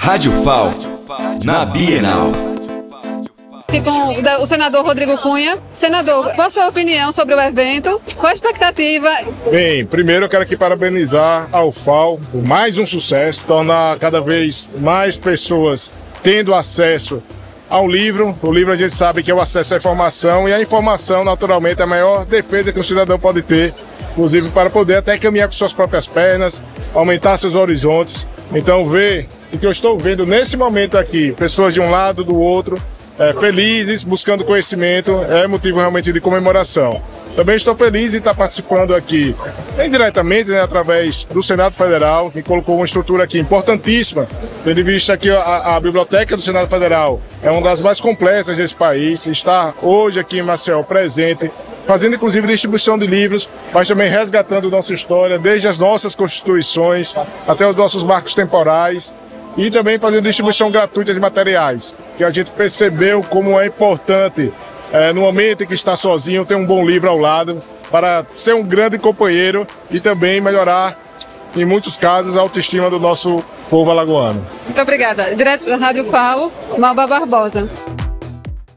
Rádio FAO, na Bienal. Aqui com o senador Rodrigo Cunha. Senador, qual a sua opinião sobre o evento? Qual a expectativa? Bem, primeiro eu quero aqui parabenizar ao FAO por mais um sucesso, tornar cada vez mais pessoas tendo acesso ao livro. O livro a gente sabe que é o acesso à informação e a informação, naturalmente, é a maior defesa que um cidadão pode ter, inclusive para poder até caminhar com suas próprias pernas, aumentar seus horizontes. Então, ver o que eu estou vendo nesse momento aqui, pessoas de um lado, do outro, é, felizes, buscando conhecimento, é motivo realmente de comemoração. Também estou feliz em estar participando aqui, indiretamente, né, através do Senado Federal, que colocou uma estrutura aqui importantíssima, tendo em vista que a, a, Biblioteca do Senado Federal é uma das mais completas desse país, está hoje aqui em Maceió presente, fazendo inclusive distribuição de livros, mas também resgatando nossa história, desde as nossas constituições até os nossos marcos temporais, e também fazendo distribuição gratuita de materiais, que a gente percebeu como é importante, é, no momento em que está sozinho, ter um bom livro ao lado, para ser um grande companheiro e também melhorar, em muitos casos, a autoestima do nosso povo alagoano. Muito obrigada. Direto da Rádio FAO, Malba Barbosa.